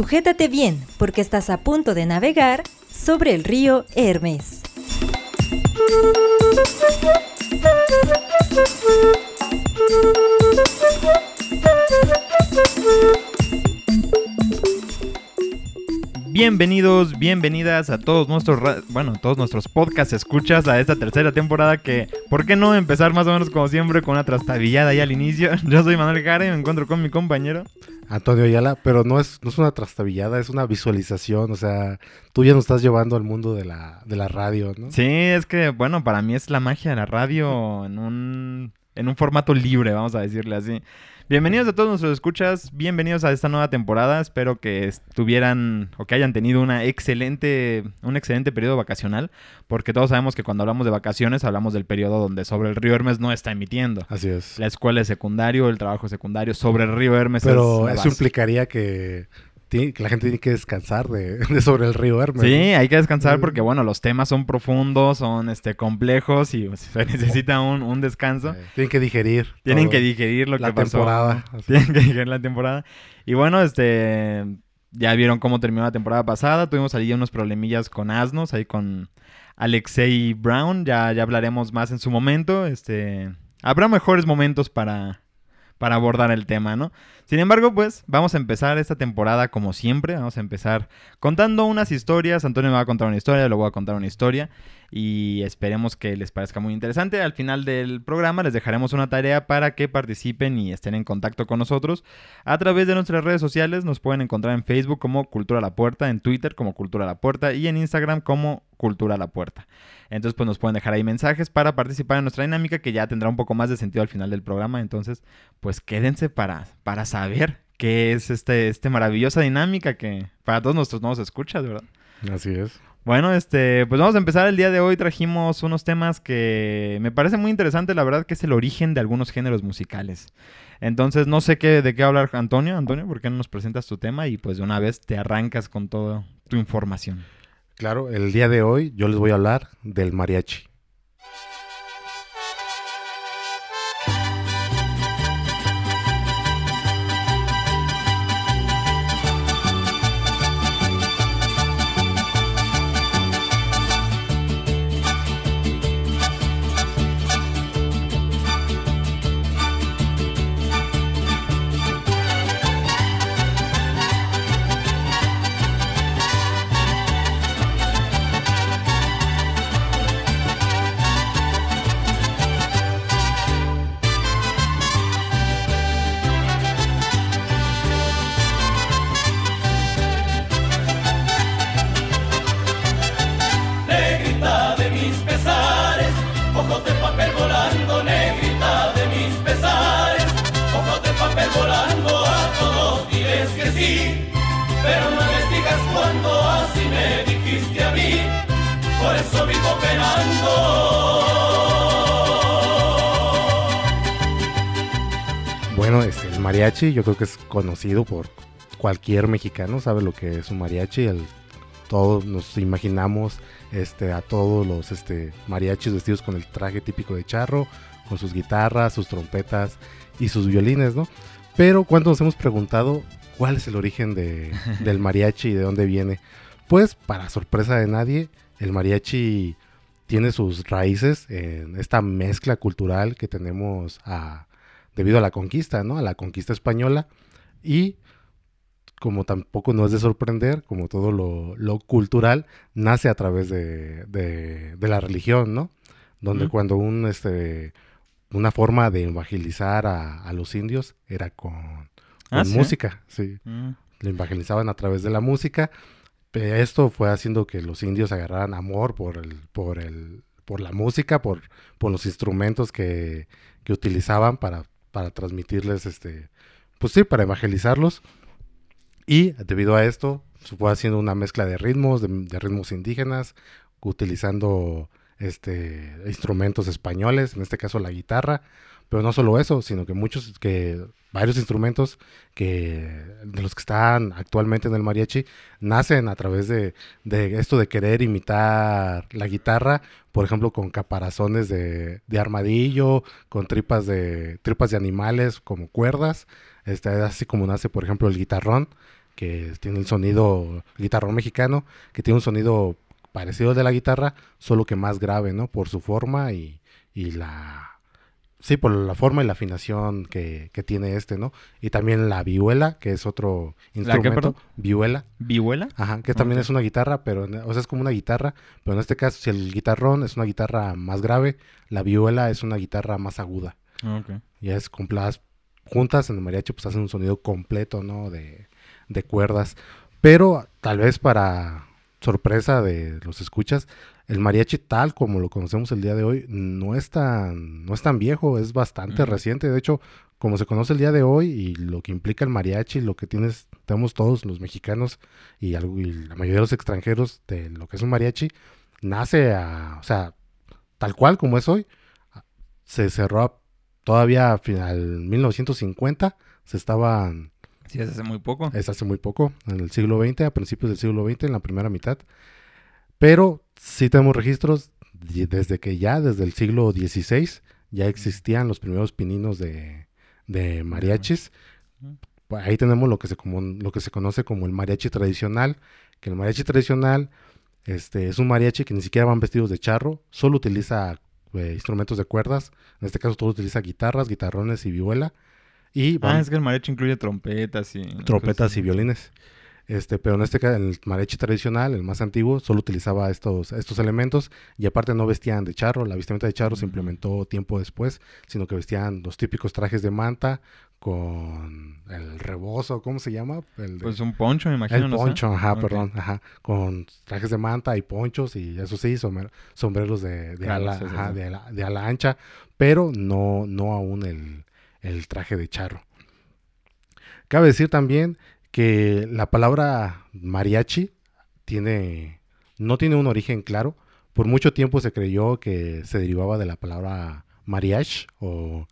Sujétate bien, porque estás a punto de navegar sobre el río Hermes. Bienvenidos, bienvenidas a todos nuestros, bueno, todos nuestros podcast escuchas a esta tercera temporada que, ¿por qué no empezar más o menos como siempre con una trastabillada ahí al inicio? Yo soy Manuel Jara y me encuentro con mi compañero. Antonio Ayala, pero no es, no es una trastabillada, es una visualización, o sea, tú ya nos estás llevando al mundo de la, de la radio, ¿no? Sí, es que, bueno, para mí es la magia de la radio en un, en un formato libre, vamos a decirle así. Bienvenidos a todos nuestros escuchas, bienvenidos a esta nueva temporada. Espero que estuvieran o que hayan tenido una excelente, un excelente periodo vacacional, porque todos sabemos que cuando hablamos de vacaciones hablamos del periodo donde sobre el río Hermes no está emitiendo. Así es. La escuela es secundario, el trabajo es secundario, sobre el río Hermes Pero es la eso implicaría que, que la gente tiene que descansar de, de sobre el río Hermes. Sí, hay que descansar porque, bueno, los temas son profundos, son este, complejos y pues, se necesita un, un descanso. Tienen que digerir. Tienen todo. que digerir lo la que pasó. temporada, así. Tienen que digerir la temporada. Y bueno, este. Ya vieron cómo terminó la temporada pasada. Tuvimos ahí unos problemillas con asnos, ahí con Alexei Brown. Ya, ya hablaremos más en su momento. Este. Habrá mejores momentos para, para abordar el tema, ¿no? Sin embargo, pues vamos a empezar esta temporada como siempre. Vamos a empezar contando unas historias. Antonio me va a contar una historia, lo voy a contar una historia. Y esperemos que les parezca muy interesante. Al final del programa les dejaremos una tarea para que participen y estén en contacto con nosotros. A través de nuestras redes sociales nos pueden encontrar en Facebook como Cultura La Puerta, en Twitter como Cultura La Puerta y en Instagram como Cultura La Puerta. Entonces pues nos pueden dejar ahí mensajes para participar en nuestra dinámica que ya tendrá un poco más de sentido al final del programa. Entonces pues quédense para, para saber qué es este, este maravillosa dinámica que para todos nuestros nuevos escuchas, ¿verdad? Así es. Bueno, este, pues vamos a empezar el día de hoy. Trajimos unos temas que me parece muy interesante, la verdad, que es el origen de algunos géneros musicales. Entonces, no sé qué, de qué hablar Antonio. Antonio, ¿por qué no nos presentas tu tema? Y pues de una vez te arrancas con toda tu información. Claro, el día de hoy yo les voy a hablar del mariachi. Mariachi yo creo que es conocido por cualquier mexicano, sabe lo que es un mariachi. El, todos nos imaginamos este, a todos los este, mariachis vestidos con el traje típico de charro, con sus guitarras, sus trompetas y sus violines, ¿no? Pero cuando nos hemos preguntado cuál es el origen de- del mariachi y de dónde viene, pues para sorpresa de nadie, el mariachi tiene sus raíces en esta mezcla cultural que tenemos a, debido a la conquista, ¿no? A la conquista española. Y como tampoco no es de sorprender, como todo lo, lo cultural, nace a través de, de- de la religión, ¿no? Donde cuando un, este, una forma de evangelizar a, a los indios era con, Ah, música, sí. Mm. Lo evangelizaban a través de la música. Esto fue haciendo que los indios agarraran amor por el, por el, por la música, por, por los instrumentos que, que utilizaban para, para transmitirles este, pues sí, para evangelizarlos. Y debido a esto, se fue haciendo una mezcla de ritmos, de, de ritmos indígenas, utilizando este, instrumentos españoles, en este caso la guitarra, pero no solo eso, sino que muchos, que varios instrumentos que de los que están actualmente en el mariachi nacen a través de, de esto de querer imitar la guitarra, por ejemplo, con caparazones de, de armadillo, con tripas de tripas de animales como cuerdas, este, así como nace, por ejemplo, el guitarrón, que tiene el sonido guitarrón mexicano, que tiene un sonido parecido al de la guitarra, solo que más grave, ¿no? Por su forma y, y la... Sí, por la forma y la afinación que, que tiene este, ¿no? Y también la vihuela, que es otro instrumento. vihuela. ¿Vihuela? Ajá, que también es una guitarra, pero, o sea, es como una guitarra, pero en este caso, si el guitarrón es una guitarra más grave, la vihuela es una guitarra más aguda. Ok. Y es con juntas en el mariachi, pues hacen un sonido completo, ¿no? De, de cuerdas. Pero tal vez para sorpresa de los escuchas, el mariachi tal como lo conocemos el día de hoy no es tan, no es tan viejo, es bastante reciente. De hecho, como se conoce el día de hoy y lo que implica el mariachi, lo que tienes, tenemos todos los mexicanos y, algo- y la mayoría de los extranjeros de lo que es un mariachi, nace a, o sea, tal cual como es hoy, se cerró a- todavía a final 1950, se estaban Sí, es hace muy poco. es hace muy poco, en el siglo XX, a principios del siglo XX, en la primera mitad. Pero sí tenemos registros de- desde que ya, desde el siglo XVI, ya existían los primeros pininos de, de mariachis. Pues Ahí tenemos lo que, se como, lo que se conoce como el mariachi tradicional, que el mariachi tradicional este, es un mariachi que ni siquiera van vestidos de charro, solo utiliza eh, instrumentos de cuerdas, en este caso todo utiliza guitarras, guitarrones y vihuela. Y Ah, es que el mariachi incluye trompetas y... trompetas y violines. Este, pero en este caso, en el mariachi tradicional, el más antiguo, solo utilizaba estos, estos elementos y aparte no vestían de charro. La vestimenta de charro se implementó tiempo después, sino que vestían los típicos trajes de manta con el rebozo, ¿cómo se llama? El, de- Pues un poncho, me imagino, el no poncho, ajá, perdón, ajá, con trajes de manta y ponchos y eso sí, sombrer- sombreros de, de, Claro, ala, sí, sí, ajá, sí. de ala- de ala ancha, pero no, no aún el, el traje de charro. Cabe decir también que la palabra mariachi tiene, no tiene un origen claro. Por mucho tiempo se creyó que se derivaba de la palabra mariage o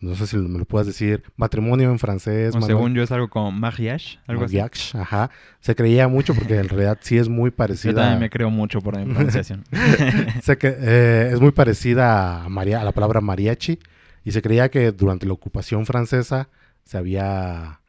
no sé si me lo puedas decir, matrimonio en francés. O mano- según yo es algo como mariage, algo así. Mariage, ajá. Se creía mucho porque en realidad sí es muy Yo parecida. también me creo mucho por mi pronunciación. Se que, eh, es muy parecida a, maria- a la palabra mariachi y se creía que durante la ocupación francesa se había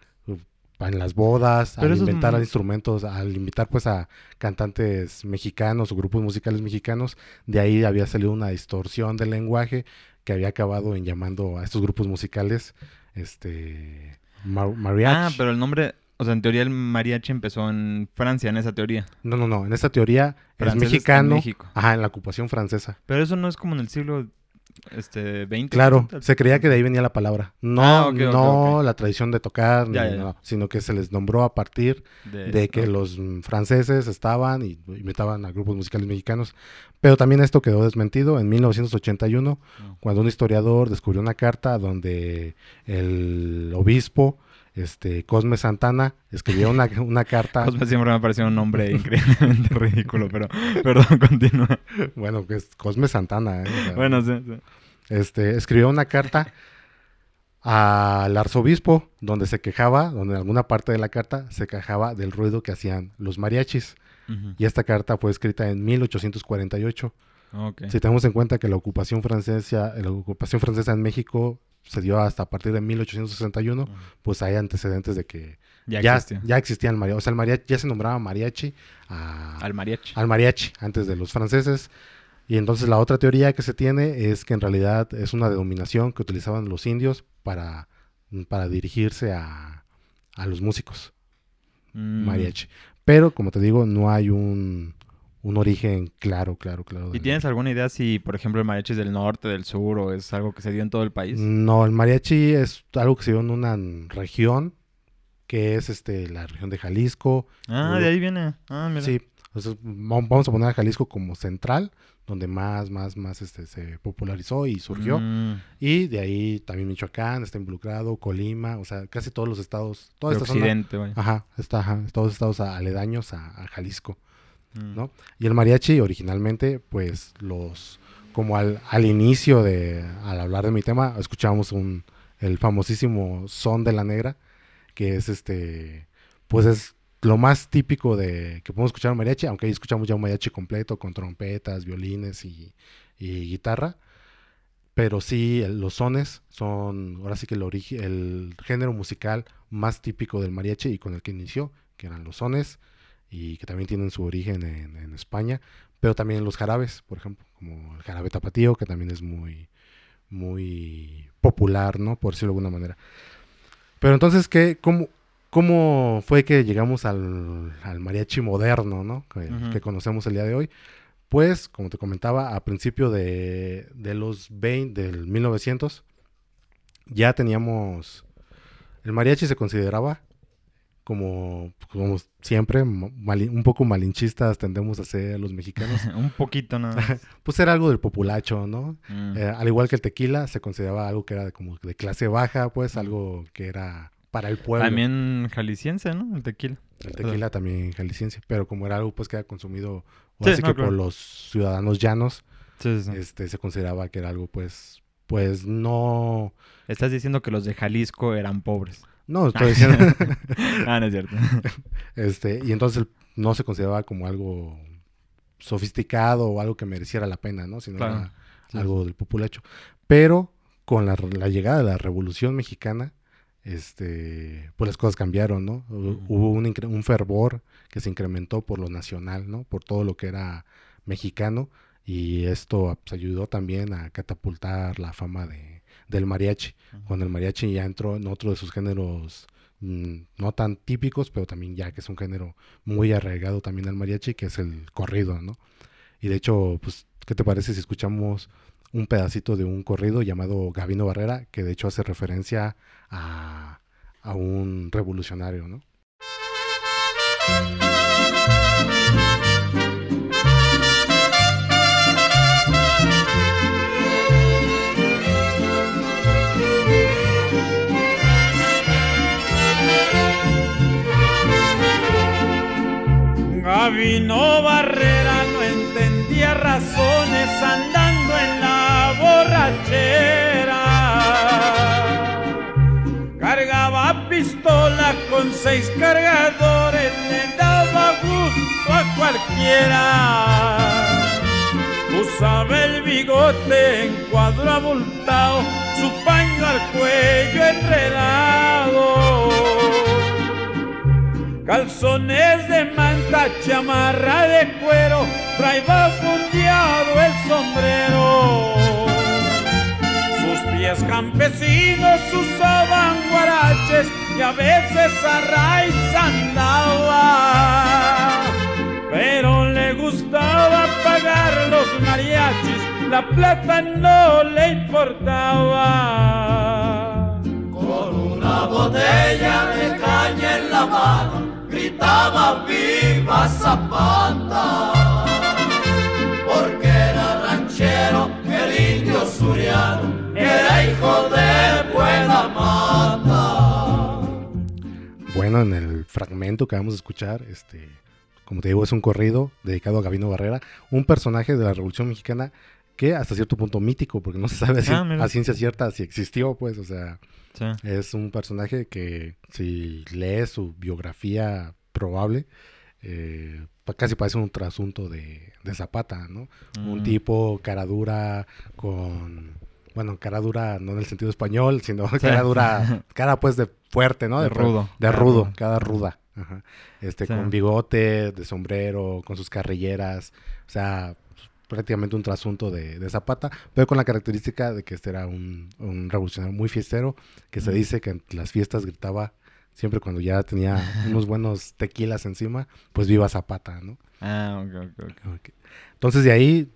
en las bodas, Pero al es inventar muy- instrumentos, al invitar pues a cantantes mexicanos o grupos musicales mexicanos, de ahí había salido una distorsión del lenguaje que había acabado en llamando a estos grupos musicales este ma- mariachi. ah, pero el nombre... O sea, en teoría el mariachi empezó en Francia, en esa teoría. No, no, no. En esta teoría es en mexicano. México. Ajá, en la ocupación francesa. Pero eso no es como en el siglo este, 20. Claro, se creía que de ahí venía la palabra. No, Ah, no la tradición de tocar, ni Ya, ya, ya. no, sino que se les nombró a partir De, de que los mm, franceses estaban y invitaban a grupos musicales mexicanos. Pero también esto quedó desmentido en 1981, No. cuando un historiador descubrió una carta donde el obispo este, Cosme Santana escribió una, una carta. Cosme siempre me ha parecido un nombre increíblemente ridículo, pero perdón, continúa. Bueno, que es Cosme Santana. ¿eh? O sea, Bueno, sí, sí. este, escribió una carta al arzobispo donde se quejaba, donde en alguna parte de la carta se quejaba del ruido que hacían los mariachis. Y esta carta fue escrita en 1848. Ok. Si tenemos en cuenta que la ocupación francesa, la ocupación francesa en México se dio hasta a partir de 1861, Ujú. pues hay antecedentes de que Ya, ya, existía. ya existían mariachis. O sea, el mariachi ya se nombraba mariachi a- Al mariachi. al mariachi antes de los franceses. Y entonces la otra teoría que se tiene es que en realidad es una denominación que utilizaban los indios para, para dirigirse a, a los músicos, Mm. mariachi. Pero como te digo, no hay un, un origen claro, claro, claro. ¿Y tienes alguna idea si, por ejemplo, el mariachi es del norte, del sur o es algo que se dio en todo el país? No, el mariachi es algo que se dio en una región que es este la región de Jalisco. Ah, de ahí viene. Ah, mira. Sí, vam- vamos a poner a Jalisco como central, donde más, más, más este, se popularizó y surgió. Mm, Y de ahí también Michoacán está involucrado, Colima, o sea, casi todos los estados, toda de esta zona. occidente, güey. Ajá, está, ajá, todos los estados aledaños a, a Jalisco. Mm. ¿no? Y el mariachi originalmente, pues los, como al, al inicio de, al hablar de mi tema, escuchamos un, el famosísimo son de la negra, que es este, pues es lo más típico de que podemos escuchar un mariachi, aunque ahí escuchamos ya un mariachi completo con trompetas, violines y, guitarra. Pero sí, los sones son ahora sí que el, el género musical más típico del mariachi y con el que inició, que eran los sones, y que también tienen su origen en, en España, pero también los jarabes, por ejemplo, como el jarabe tapatío, que también es muy, muy popular, ¿no? Por decirlo de alguna manera. Pero entonces, ¿qué, cómo, cómo fue que llegamos al, al mariachi moderno, ¿no? Que, que conocemos el día de hoy. Pues, como te comentaba, a principio de, de los 20, del 1900, ya teníamos... El mariachi se consideraba como, como siempre, un poco malinchistas tendemos a ser los mexicanos. Un poquito nada más. Pues era algo del populacho, ¿no? Mm. Eh, al igual que el tequila, se consideraba algo que era de- como de clase baja, pues algo que era para el pueblo. También jalisciense, ¿no? El tequila. El tequila también jalisciense, pero como era algo pues que era consumido Sí, así no, que claro. por los ciudadanos llanos, Sí, sí, sí. este se consideraba que era algo pues pues no Estás diciendo que los de Jalisco eran pobres. No estoy diciendo ah, no es cierto. este y entonces no se consideraba como algo sofisticado o algo que mereciera la pena, ¿no? Sino Claro. era Sí, algo del populacho. Pero con la, la llegada de la Revolución Mexicana, este, pues las cosas cambiaron, ¿no? Hubo un fervor que se incrementó por lo nacional, ¿no? Por todo lo que era mexicano y esto pues, ayudó también a catapultar la fama de, del mariachi. Ujú. Cuando el mariachi ya entró en otro de sus géneros mm, no tan típicos, pero también ya que es un género muy arraigado también al mariachi, que es el corrido, ¿no? Y de hecho, pues, ¿qué te parece si escuchamos un pedacito de un corrido llamado Gavino Barrera, que de hecho hace referencia a, a un revolucionario, ¿no? Gabino Barrera no entendía razones andando en la borrachera. Cargaba pistola con seis cargadores, le daba gusto a cualquiera. Usaba el bigote en cuadro abultado, su paño al cuello enredado. Calzones de manta, chamarra de cuero, traía fundeado el sombrero. Sus pies campesinos usaban guaraches y a veces a raíz andaba. Pero le gustaba pagar los mariachis, la plata no le importaba. Con una botella de caña en la mano, gritaba viva Zapata. Porque era ranchero, el indio suriano, era hijo de buena mata. Bueno, en el fragmento que vamos a escuchar, este, como te digo, es un corrido dedicado a Gavino Barrera, un personaje de la Revolución Mexicana que hasta cierto punto mítico, porque no se sabe si- Ah, a ciencia cierta si existió, pues, o sea, Sí. Es un personaje que si lees su biografía probable, eh, casi parece un trasunto de, de Zapata, ¿no? Un Mm. tipo cara dura con... Bueno, cara dura no en el sentido español, sino cara dura, cara pues de fuerte, ¿no? De rudo. De rudo, cara ruda. Ajá. Este, Sí. con bigote, de sombrero, con sus carrilleras, o sea, prácticamente un trasunto de, de Zapata, pero con la característica de que este era un, un revolucionario muy fiestero, que se dice que en las fiestas gritaba siempre cuando ya tenía unos buenos tequilas encima, pues viva Zapata, ¿no? Ah, ok, ok, ok. Ok. Entonces de ahí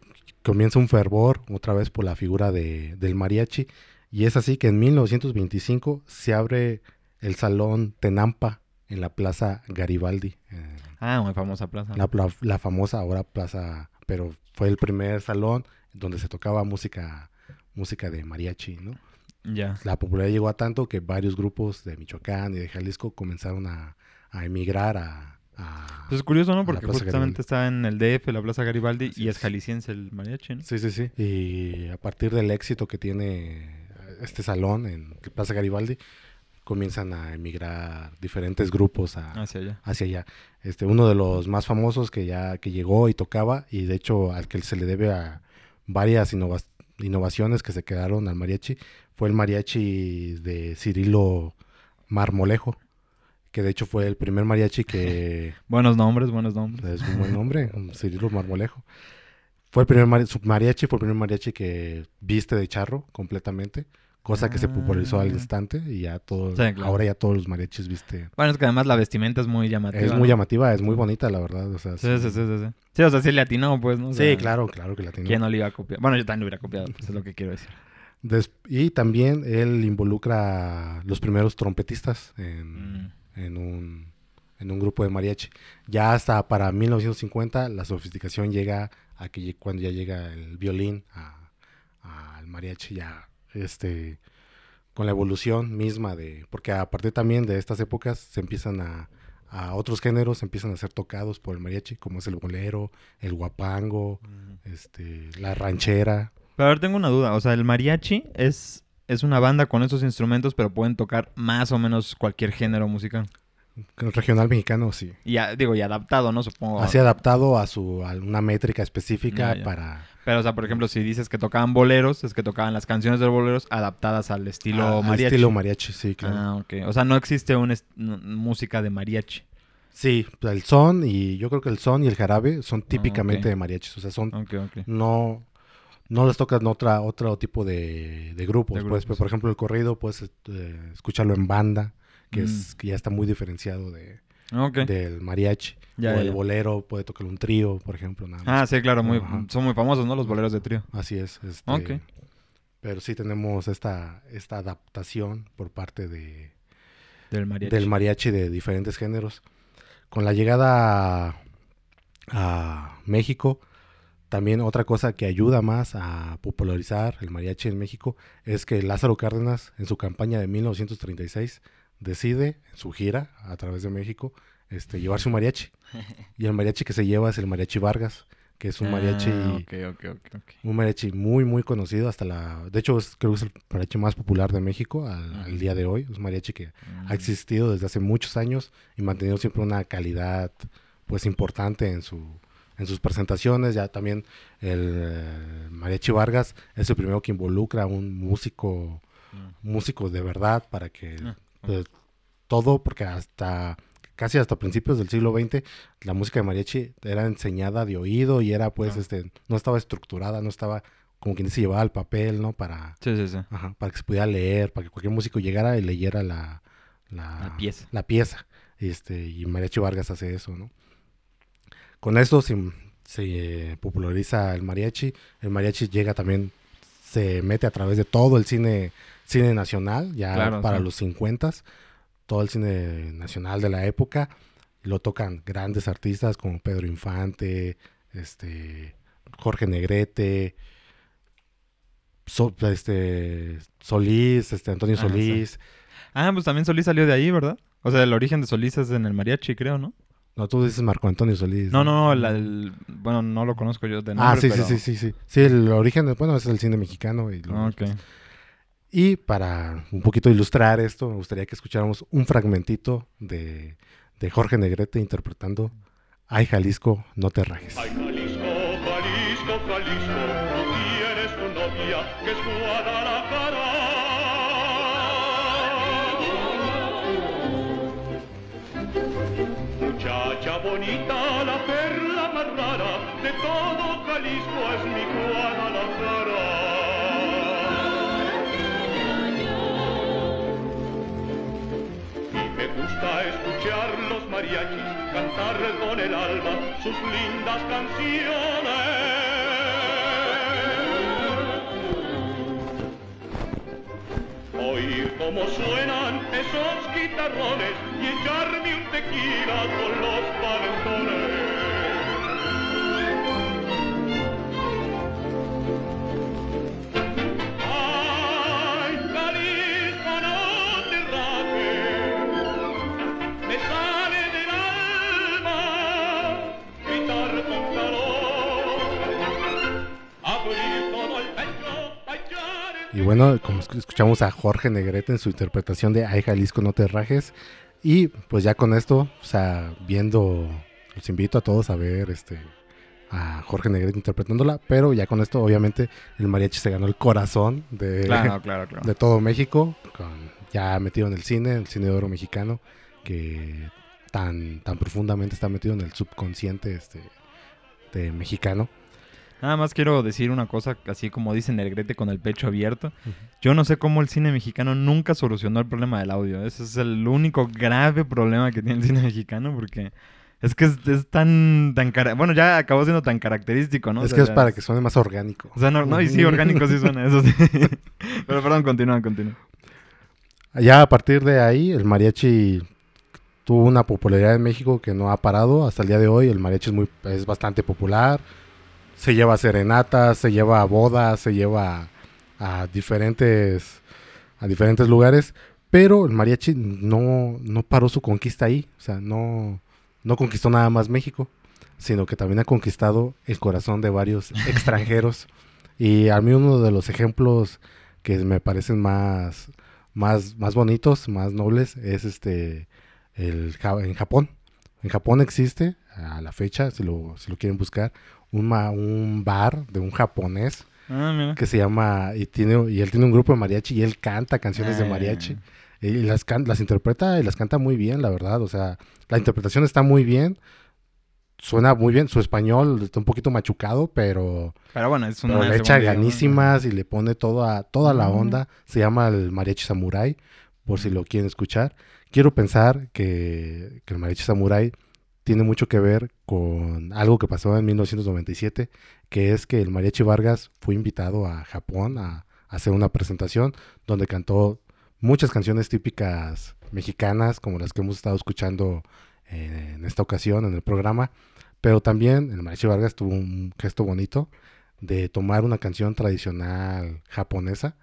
comienza un fervor otra vez por la figura de, del mariachi y es así que en 1925 se abre el Salón Tenampa en la Plaza Garibaldi, eh, Ah, muy famosa plaza. la, la- la famosa ahora plaza, pero fue el primer salón donde se tocaba música música de mariachi, ¿no? Ya. La popularidad llegó a tanto que varios grupos de Michoacán y de Jalisco comenzaron a, a emigrar a, a- Pues es curioso, ¿no? Porque justamente está en el DF, la Plaza Garibaldi, Así y es es. jalisciense el mariachi, ¿no? Sí, sí, sí. Y a partir del éxito que tiene este salón en Plaza Garibaldi, comienzan a emigrar diferentes grupos a, Hacia allá. hacia allá. Este, uno de los más famosos que ya que llegó y tocaba, y de hecho al que se le debe a varias innova- innovaciones que se quedaron al mariachi, fue el mariachi de Cirilo Marmolejo, que de hecho fue el primer mariachi que Buenos nombres, buenos nombres. es un buen nombre, Cirilo Marmolejo. Fue el primer mariachi, fue el primer mariachi que viste de charro completamente, cosa que se popularizó al Ah. instante y ya todo, Sí, claro. ahora ya todos los mariachis viste. Bueno, es que además la vestimenta es muy llamativa. Es muy ¿no? llamativa, es muy bonita, la verdad. O sea, Sí, sí, sí, sí, sí. Sí, o sea, sí le atinó, pues, ¿no? O Sí, claro, claro que la tiene. ¿Quién no le iba a copiar? Bueno, yo también lo hubiera copiado, pues, es lo que quiero decir. Des- y también él involucra a los primeros trompetistas en, Mm. en un, en un grupo de mariachi. Ya hasta para 1950 la sofisticación llega a que cuando ya llega el violín a- al mariachi, ya este con la evolución misma de... Porque a partir también de estas épocas se empiezan a... a otros géneros empiezan a ser tocados por el mariachi, como es el bolero, el guapango, este, la ranchera. Pero a ver, tengo una duda. O sea, el mariachi es, es una banda con esos instrumentos, pero pueden tocar más o menos cualquier género musical. Regional mexicano, sí. Y digo, y adaptado, ¿no? Supongo. Así adaptado a su a una métrica específica Ya, ya. para Pero, o sea, por ejemplo, si dices que tocaban boleros, es que tocaban las canciones de los boleros adaptadas al estilo a- al mariachi. estilo mariachi, sí, claro. Ah, ok. O sea, no existe una música de mariachi. Sí, el son y yo creo que el son y el jarabe son típicamente ok. de mariachis, o sea, son Ok, ok. no no les tocan otra otro tipo de, de grupos, De pues, grupos. por ejemplo, el corrido puedes eh, escucharlo en banda, que Mm. es que ya está muy diferenciado de Del mariachi, Ya, o ya, el bolero puede tocar un trío, por ejemplo, nada Ah, sí, claro. Muy, Ajá. son muy famosos, ¿no? Los boleros de trío. Así es, este, Ok. pero sí tenemos esta esta adaptación por parte de Del mariachi. del mariachi de diferentes géneros. Con la llegada a, a México, también otra cosa que ayuda más a popularizar el mariachi en México es que Lázaro Cárdenas en su campaña de 1936 decide en su gira a través de México este, llevarse un mariachi. Y el mariachi que se lleva es el mariachi Vargas, que es un mariachi Ah, un mariachi muy, muy conocido hasta la... De hecho, es- creo que es el mariachi más popular de México al, día de hoy. Es un mariachi que Mm. ha existido desde hace muchos años y mantenido siempre una calidad pues importante en su en sus presentaciones ya también el, eh, mariachi Vargas es el primero que involucra a un músico Mm. músico de verdad para que Pues, todo porque hasta casi hasta principios del siglo XX la música de mariachi era enseñada de oído y era pues Ah. este no estaba estructurada no estaba como quien dice llevaba al papel no para Sí, sí, sí. Ajá, para que se pudiera leer, para que cualquier músico llegara y leyera la, La pieza. la pieza. Este, y Mariachi Vargas hace eso, ¿no? Con esto se, se populariza el mariachi. El mariachi llega también, se mete a través de todo el cine, cine nacional, ya Claro, para sí. los 50 todo el cine nacional de la época. Lo tocan grandes artistas como Pedro Infante, este, Jorge Negrete, So- este, Solís, este, Antonio Ah, sí. Solís. Ah, pues también Solís salió de ahí, ¿verdad? O sea, el origen de Solís es en el mariachi, creo, ¿no? No, tú dices Marco Antonio Solís. No, no, no, el- bueno, no lo conozco yo de nombre, Ah, sí, pero- sí, sí, sí, sí. Sí, el origen, bueno, es el cine mexicano. Y, luego, Ok. pues, y para un poquito ilustrar esto, me gustaría que escucháramos un fragmentito de, de Jorge Negrete interpretando Ay, Jalisco, no te rajes. Ay, Jalisco, Jalisco, Jalisco, tú tienes tu novia que es Guadalajara. Gusta escuchar los mariachis cantar con el alma sus lindas canciones. Oír cómo suenan esos guitarrones y echarme un tequila con los valentones. Bueno, como esc- escuchamos a Jorge Negrete en su interpretación de Ay, Jalisco, no te rajes. Y pues ya con esto, o sea, viendo, los invito a todos a ver este a Jorge Negrete interpretándola, pero ya con esto obviamente el mariachi se ganó el corazón de, Claro, claro, claro. de todo México, con- ya metido en el cine, el cine de oro mexicano, que tan, tan profundamente está metido en el subconsciente este, de mexicano. Nada más quiero decir una cosa, así como dice Negrete con el pecho abierto. Yo no sé cómo el cine mexicano nunca solucionó el problema del audio. Ese es el único grave problema que tiene el cine mexicano porque es que es, es tan, tan cara- bueno, ya acabó siendo tan característico, ¿no? O es sea, que es para que suene más orgánico. O sea, no, no, y sí, orgánico sí suena, eso sí. Pero perdón, continúa, continúa. Ya a partir de ahí, el mariachi tuvo una popularidad en México que no ha parado hasta el día de hoy. El mariachi es, muy, es bastante popular. Se lleva a serenatas, se lleva a bodas, se lleva a diferentes, a diferentes lugares. Pero el mariachi no, no paró su conquista ahí. O sea, no, no conquistó nada más México, sino que también ha conquistado el corazón de varios extranjeros. Y a mí uno de los ejemplos que me parecen más, más, más bonitos, más nobles, es este el, en Japón. En Japón existe, a la fecha, si lo, si lo quieren buscar, un, ma- un bar de un japonés Ah, que se llama, y, tiene, y él tiene un grupo de mariachi y él canta canciones de Ah. mariachi. Y las, can- las interpreta y las canta muy bien, la verdad. O sea, la interpretación está muy bien. Suena muy bien. Su español está un poquito machucado, pero, Pero bueno, es una pero le echa ganísimas y le pone toda, toda la Mm. onda. Se llama el mariachi samurai, por si lo quieren escuchar. Quiero pensar que, el mariachi samurai tiene mucho que ver con algo que pasó en 1997, que es que el mariachi Vargas fue invitado a Japón a, a hacer una presentación donde cantó muchas canciones típicas mexicanas, como las que hemos estado escuchando eh, en esta ocasión en el programa. Pero también el mariachi Vargas tuvo un gesto bonito de tomar una canción tradicional japonesa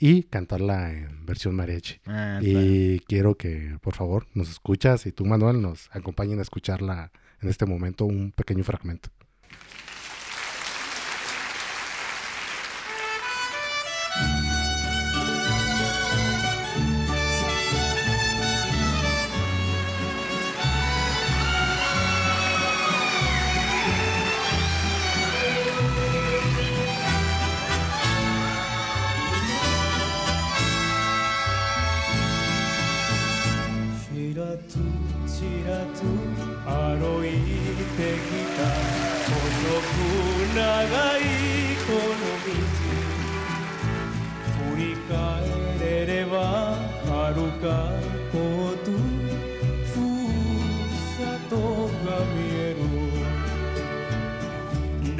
y cantarla en versión mariachi. Ah. Y quiero que, por favor, nos escuchas y tú, Manuel, nos acompañen a escucharla en este momento, un pequeño fragmento.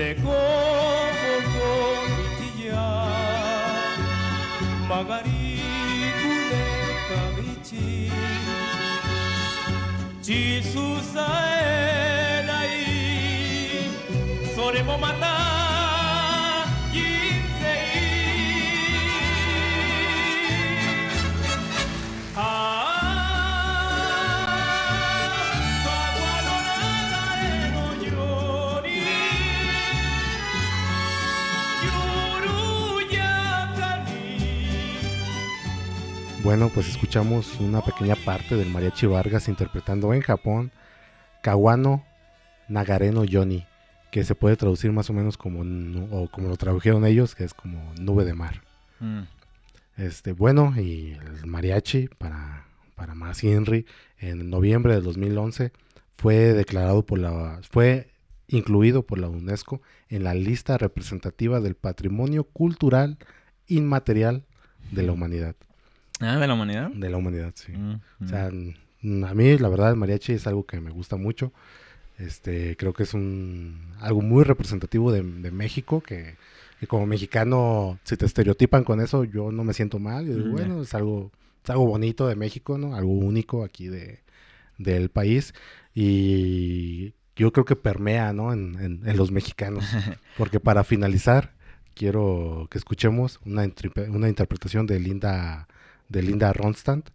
de cómo comitillar. Chisusai Bueno, pues escuchamos una pequeña parte del mariachi Vargas interpretando en Japón Kawano Nagareno Yoni, que se puede traducir más o menos como, o como lo tradujeron ellos, que es como nube de mar. Mm. Este, bueno, y el mariachi, para, para más Henry, en noviembre del 2011 fue declarado por la, fue incluido por la UNESCO en la lista representativa del patrimonio cultural inmaterial de la humanidad. Ah, de la humanidad. De la humanidad, sí. Mm, O mm. sea, a mí la verdad el mariachi es algo que me gusta mucho. Este, creo que es un algo muy representativo de, de México que, que como mexicano si te estereotipan con eso yo no me siento mal. Yo digo, Mm, bueno, es algo es algo bonito de México, ¿no? Algo único aquí de del país y yo creo que permea, ¿no? En, en- en los mexicanos. Porque para finalizar quiero que escuchemos una, una interpretación de Linda de Linda Ronstadt.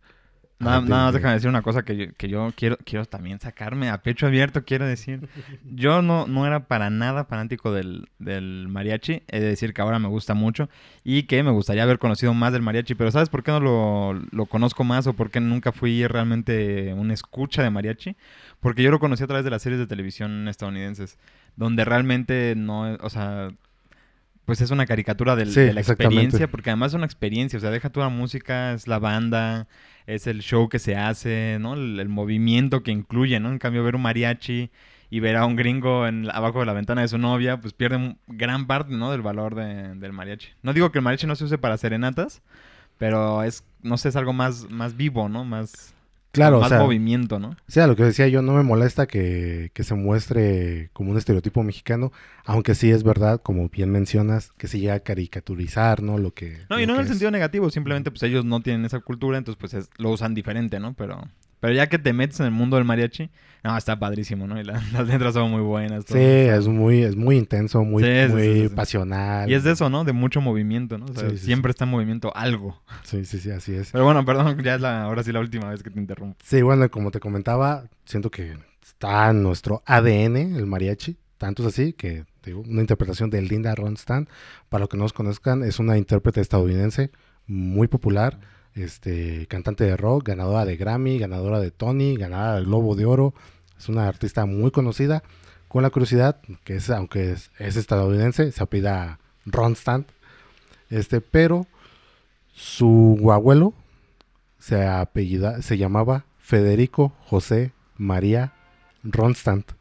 Nada, Ah, nada más déjame decir una cosa que yo, que yo quiero, quiero también sacarme a pecho abierto, quiero decir. Yo no, no era para nada fanático del, del mariachi, he de decir que ahora me gusta mucho y que me gustaría haber conocido más del mariachi, pero ¿sabes por qué no lo, lo conozco más o por qué nunca fui realmente un escucha de mariachi? Porque yo lo conocí a través de las series de televisión estadounidenses, donde realmente no, o sea, pues es una caricatura del- Sí, de la experiencia, porque además es una experiencia, o sea, deja toda la música, es la banda, es el show que se hace, ¿no? El, el movimiento que incluye, ¿no? En cambio, ver un mariachi y ver a un gringo en, abajo de la ventana de su novia, pues pierde un- gran parte, ¿no? Del valor de- del mariachi. No digo que el mariachi no se use para serenatas, pero es, no sé, es algo más, más vivo, ¿no? Más, Claro, o más sea, movimiento, ¿no? Sí, a lo que decía yo, no me molesta que, que se muestre como un estereotipo mexicano, aunque sí es verdad, como bien mencionas, que se llega a caricaturizar, ¿no? Lo que... No, y no en el es. sentido negativo, simplemente pues ellos no tienen esa cultura, entonces pues es- lo usan diferente, ¿no? Pero, pero ya que te metes en el mundo del mariachi, no, está padrísimo, ¿no? Y la- las letras son muy buenas. todo. Sí, es muy, es muy intenso, muy, Sí, muy sí, sí, sí. pasional. Y es de eso, ¿no? De mucho movimiento, ¿no? O sea, siempre está en movimiento algo. Sí, sí, sí, así es. Pero bueno, perdón, ya es la, ahora sí la última vez que te interrumpo. Sí, bueno, como te comentaba, siento que está en nuestro ADN el mariachi. Tanto es así que, digo, una interpretación de Linda Ronstadt, para los que no nos conozcan, es una intérprete estadounidense muy popular, este, cantante de rock, ganadora de Grammy, ganadora de Tony, ganadora del Globo de Oro. Es una artista muy conocida. Con la curiosidad, que es, aunque es, es estadounidense, se apellida Ronstadt. Este, pero su abuelo se apellida, se llamaba Federico José María Ronstadt.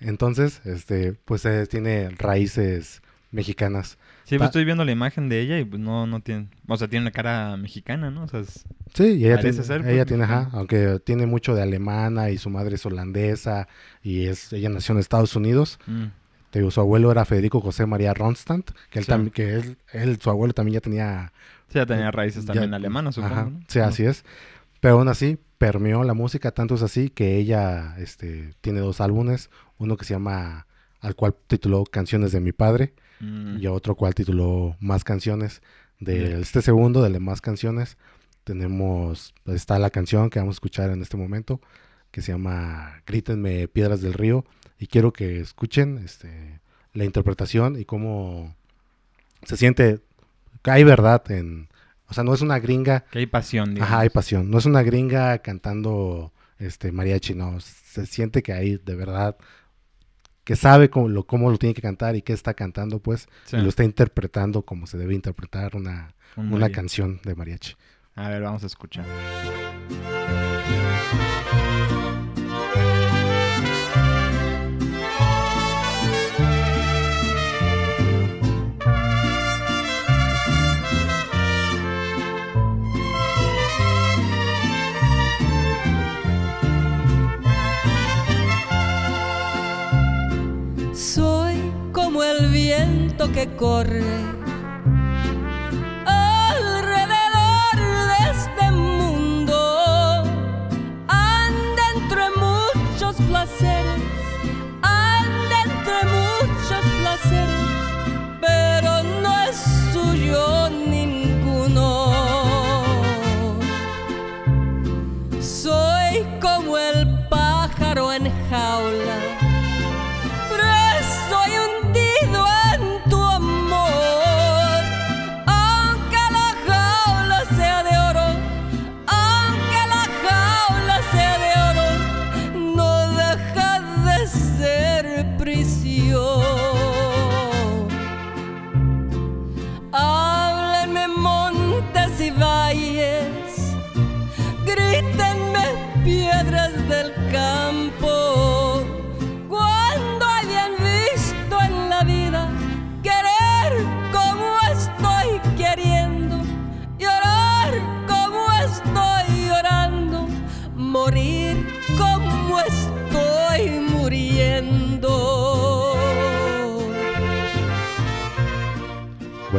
Entonces, este, pues eh, tiene raíces mexicanas. Sí, pues estoy viendo la imagen de ella y pues no, no tiene... O sea, tiene una cara mexicana, ¿no? O sea, es- Sí, y ella tiene, ser, pues, ella tiene, ajá, aunque tiene mucho de alemana y su madre es holandesa y es, ella nació en Estados Unidos. mm. Te digo, su abuelo era Federico José María Ronstadt, que él Sí. también, que él, él, su abuelo también ya tenía Sí, ya tenía raíces Ya- también alemanas, supongo, Ajá, ¿no? Sí, así es. Pero aún así, permeó la música, tanto es así que ella este, tiene dos álbumes, uno que se llama, al cual tituló Canciones de mi padre, Mm. y otro cual tituló Más Canciones. De este segundo, de Más Canciones, tenemos, está la canción que vamos a escuchar en este momento, que se llama Grítenme Piedras del Río, y quiero que escuchen este, la interpretación y cómo se siente, que hay verdad en... O sea, no es una gringa Que hay pasión, digamos. Ajá, hay pasión. No es una gringa cantando este mariachi, no. Se siente que hay de verdad que sabe cómo lo, cómo lo tiene que cantar y qué está cantando, pues, Sí, y lo está interpretando como se debe interpretar una, un una canción de mariachi. A ver, vamos a escuchar. Que corre alrededor de este mundo. Anda entre muchos placeres, anda entre muchos placeres,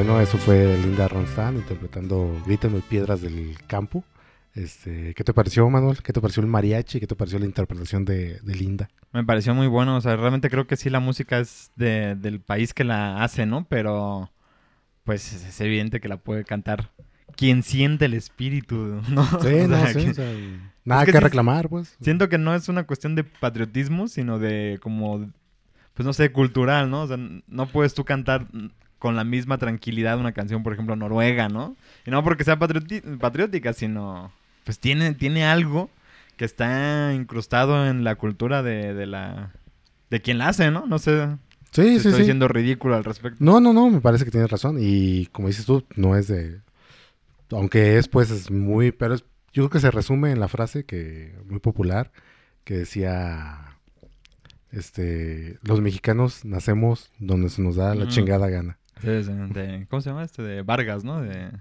Bueno, eso fue Linda Ronstadt interpretando Grítame Piedras del Campo. Este, ¿Qué te pareció, Manuel? ¿Qué te pareció el mariachi? ¿Qué te pareció la interpretación de, de Linda? Me pareció muy bueno, o sea, realmente creo que sí la música es de- del país que la hace, ¿no? Pero pues es, evidente que la puede cantar quien siente el espíritu, ¿no? Sí, O no, sí, que- o sea, nada que que, sí- reclamar, pues. Siento que no es una cuestión de patriotismo, sino de como, pues no sé, cultural, ¿no? O sea, no puedes tú cantar con la misma tranquilidad una canción, por ejemplo, noruega, ¿no? Y no porque sea patriótica, sino, pues tiene, tiene algo que está incrustado en la cultura de, de la... de quien la hace, ¿no? No sé. Sí, sí, Estoy sí. siendo ridículo al respecto. No, no, no, me parece que tienes razón. Y como dices tú, no es de. Aunque es, pues, es muy. Pero es- yo creo que se resume en la frase que muy popular que decía. Este. Los mexicanos nacemos donde se nos da la Ujú. chingada gana. Sí, de- ¿Cómo se llama este? De Vargas, ¿no? De,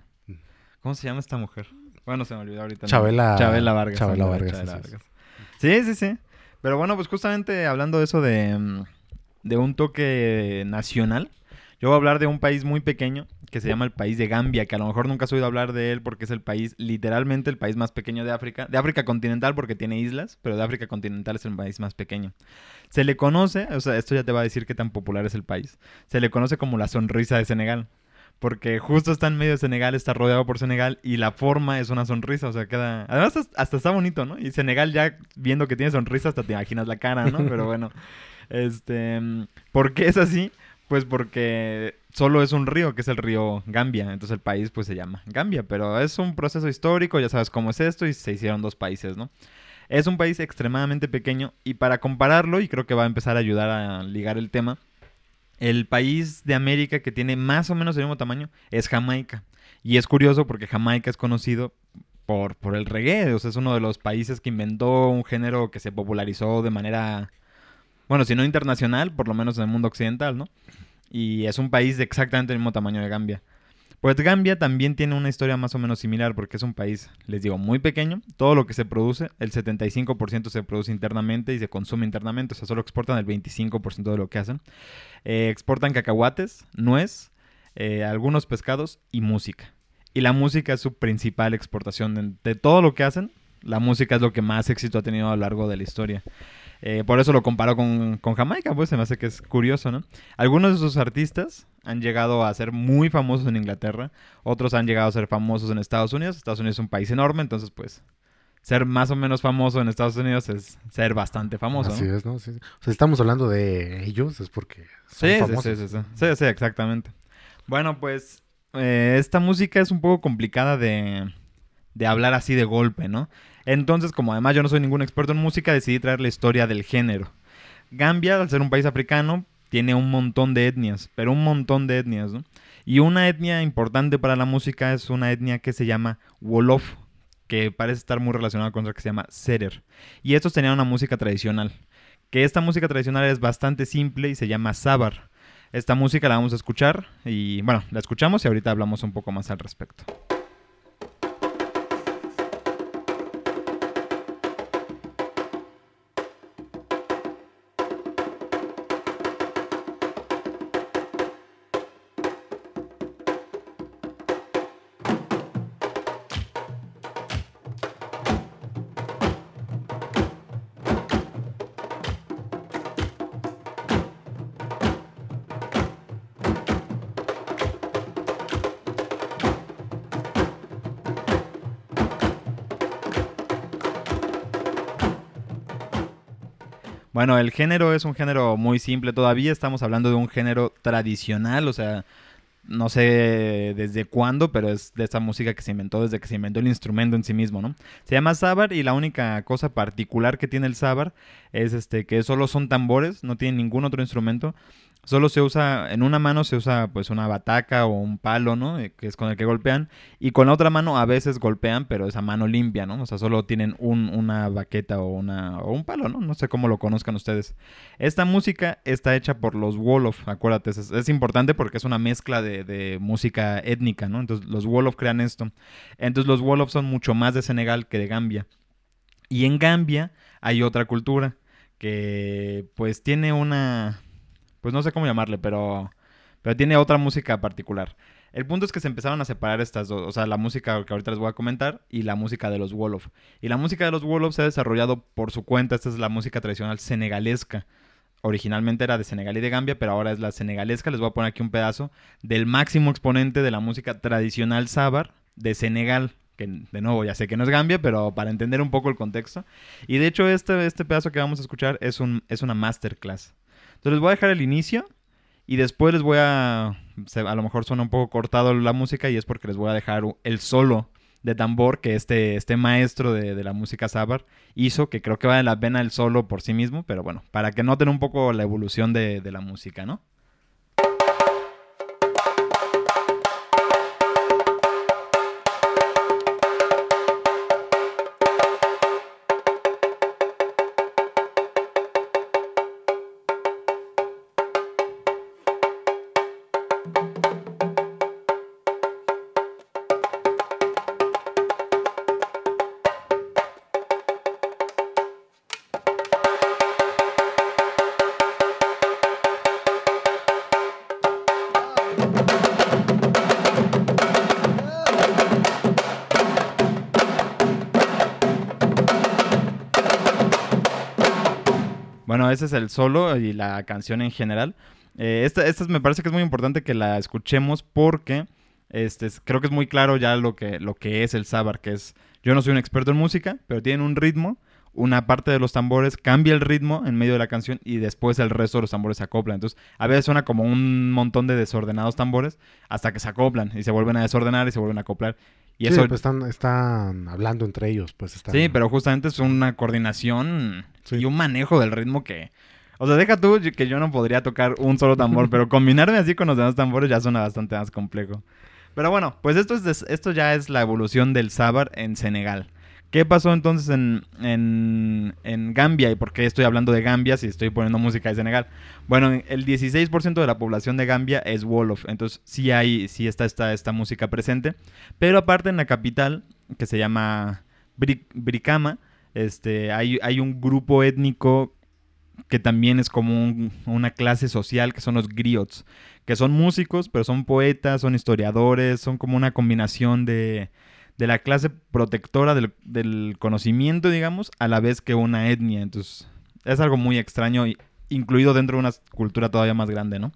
¿Cómo se llama esta mujer? Bueno, se me olvidó ahorita. nombre. Chabela- Chabela Vargas. Chabela Vargas, Chabela. Vargas. Sí, sí, sí. Pero bueno, pues justamente hablando de eso de, mm, de un toque nacional, yo voy a hablar de un país muy pequeño que se llama el país de Gambia, que a lo mejor nunca has oído hablar de él porque es el país, literalmente el país más pequeño de África. De África continental porque tiene islas, pero de África continental es el país más pequeño. Se le conoce, o sea, esto ya te va a decir qué tan popular es el país. Se le conoce como la sonrisa de Senegal. Porque justo está en medio de Senegal, está rodeado por Senegal y la forma es una sonrisa, o sea, queda... Además hasta- hasta está bonito, ¿no? Y Senegal ya viendo que tiene sonrisa hasta te imaginas la cara, ¿no? Pero bueno, este... ¿Por qué es así? Pues porque solo es un río, que es el río Gambia, entonces el país pues se llama Gambia, pero es un proceso histórico, ya sabes cómo es esto y se hicieron dos países, ¿no? Es un país extremadamente pequeño y para compararlo, y creo que va a empezar a ayudar a ligar el tema, el país de América que tiene más o menos el mismo tamaño es Jamaica. Y es curioso porque Jamaica es conocido por, por el reggae. O sea, es uno de los países que inventó un género que se popularizó de manera, bueno, si no internacional, por lo menos en el mundo occidental, ¿no? Y es un país de exactamente el mismo tamaño de Gambia. Pues Gambia también tiene una historia más o menos similar porque es un país, les digo, muy pequeño. Todo lo que se produce, el 75% se produce internamente y se consume internamente. O sea, solo exportan el 25% de lo que hacen. Eh, exportan cacahuates, nuez, eh, algunos pescados y música. Y la música es su principal exportación. De, de todo lo que hacen, la música es lo que más éxito ha tenido a lo largo de la historia. Eh, por eso lo comparo con, con Jamaica, pues se me hace que es curioso, ¿no? Algunos de sus artistas han llegado a ser muy famosos en Inglaterra, otros han llegado a ser famosos en Estados Unidos. Estados Unidos es un país enorme, entonces pues ser más o menos famoso en Estados Unidos es ser bastante famoso. Así ¿no? es, ¿no? Sí, sí. O sea, estamos hablando de ellos, es porque son Sí, famosos. sí, sí, sí. Sí, sí, exactamente. Bueno, pues eh, esta música es un poco complicada de, de hablar así de golpe, ¿no? Entonces, como además yo no soy ningún experto en música, decidí traer la historia del género. Gambia, al ser un país africano, tiene un montón de etnias, pero un montón de etnias, ¿no? Y una etnia importante para la música es una etnia que se llama Wolof, que parece estar muy relacionada con otra que se llama Serer. Y estos tenían una música tradicional, que esta música tradicional es bastante simple y se llama Sabar. Esta música la vamos a escuchar y bueno, la escuchamos y ahorita hablamos un poco más al respecto. Bueno, el género es un género muy simple todavía. Estamos hablando de un género tradicional, o sea, no sé desde cuándo, pero es de esta música que se inventó desde que se inventó el instrumento en sí mismo, ¿no? Se llama sabar y la única cosa particular que tiene el sabar es este que solo son tambores, no tiene ningún otro instrumento. Solo se usa, en una mano se usa pues una bataca o un palo, ¿no? Eh, Que es con el que golpean. Y con la otra mano a veces golpean, pero esa mano limpia, ¿no? O sea, solo tienen un- una baqueta o, una, o un palo, ¿no? No sé cómo lo conozcan ustedes. Esta música está hecha por los Wolof, acuérdate, es, importante porque es una mezcla de, de música étnica, ¿no? Entonces los Wolof crean esto. Entonces los Wolof son mucho más de Senegal que de Gambia. Y en Gambia hay otra cultura que pues tiene una, pues no sé cómo llamarle, pero, pero tiene otra música particular. El punto es que se empezaron a separar estas dos, o sea, la música que ahorita les voy a comentar y la música de los Wolof. Y la música de los Wolof se ha desarrollado por su cuenta, esta es la música tradicional senegalesca. Originalmente era de Senegal y de Gambia, pero ahora es la senegalesca. Les voy a poner aquí un pedazo del máximo exponente de la música tradicional sábar de Senegal. Que de nuevo ya sé que no es Gambia, pero para entender un poco el contexto. Y de hecho, este, este pedazo que vamos a escuchar es, un, es una masterclass. Entonces les voy a dejar el inicio y después les voy a... a lo mejor suena un poco cortado la música y es porque les voy a dejar el solo de tambor que este, este maestro de, de la música Sabar hizo, que creo que vale la pena el solo por sí mismo, pero bueno, para que noten un poco la evolución de, de la música, ¿no? Ese es el solo y la canción en general. Eh, esta, esta me parece que es muy importante que la escuchemos porque este, es- creo que es muy claro ya lo que, lo que es el sabar, que es, yo no soy un experto en música, pero tienen un ritmo, una parte de los tambores cambia el ritmo en medio de la canción y después el resto de los tambores se acoplan. Entonces, a veces suena como un montón de desordenados tambores hasta que se acoplan y se vuelven a desordenar y se vuelven a acoplar. Y Sí, eso, pues están, están hablando entre ellos, pues están... Sí, pero justamente es una coordinación Sí. y un manejo del ritmo que... O sea, deja tú que yo no podría tocar un solo tambor, pero combinarme así con los demás tambores ya suena bastante más complejo. Pero bueno, pues esto, es esto ya es la evolución del Sabar en Senegal. ¿Qué pasó entonces en, en, en Gambia? ¿Y por qué estoy hablando de Gambia si estoy poniendo música de Senegal? Bueno, el 16% de la población de Gambia es Wolof, entonces sí, hay, sí está esta, esta música presente. Pero aparte en la capital, que se llama Bri- Brikama, este, hay, hay un grupo étnico que también es como un- una clase social, que son los griots, que son músicos, pero son poetas, son historiadores, son como una combinación de, de la clase protectora del, conocimiento, digamos, a la vez que una etnia. Entonces, es algo muy extraño, incluido dentro de una cultura todavía más grande, ¿no?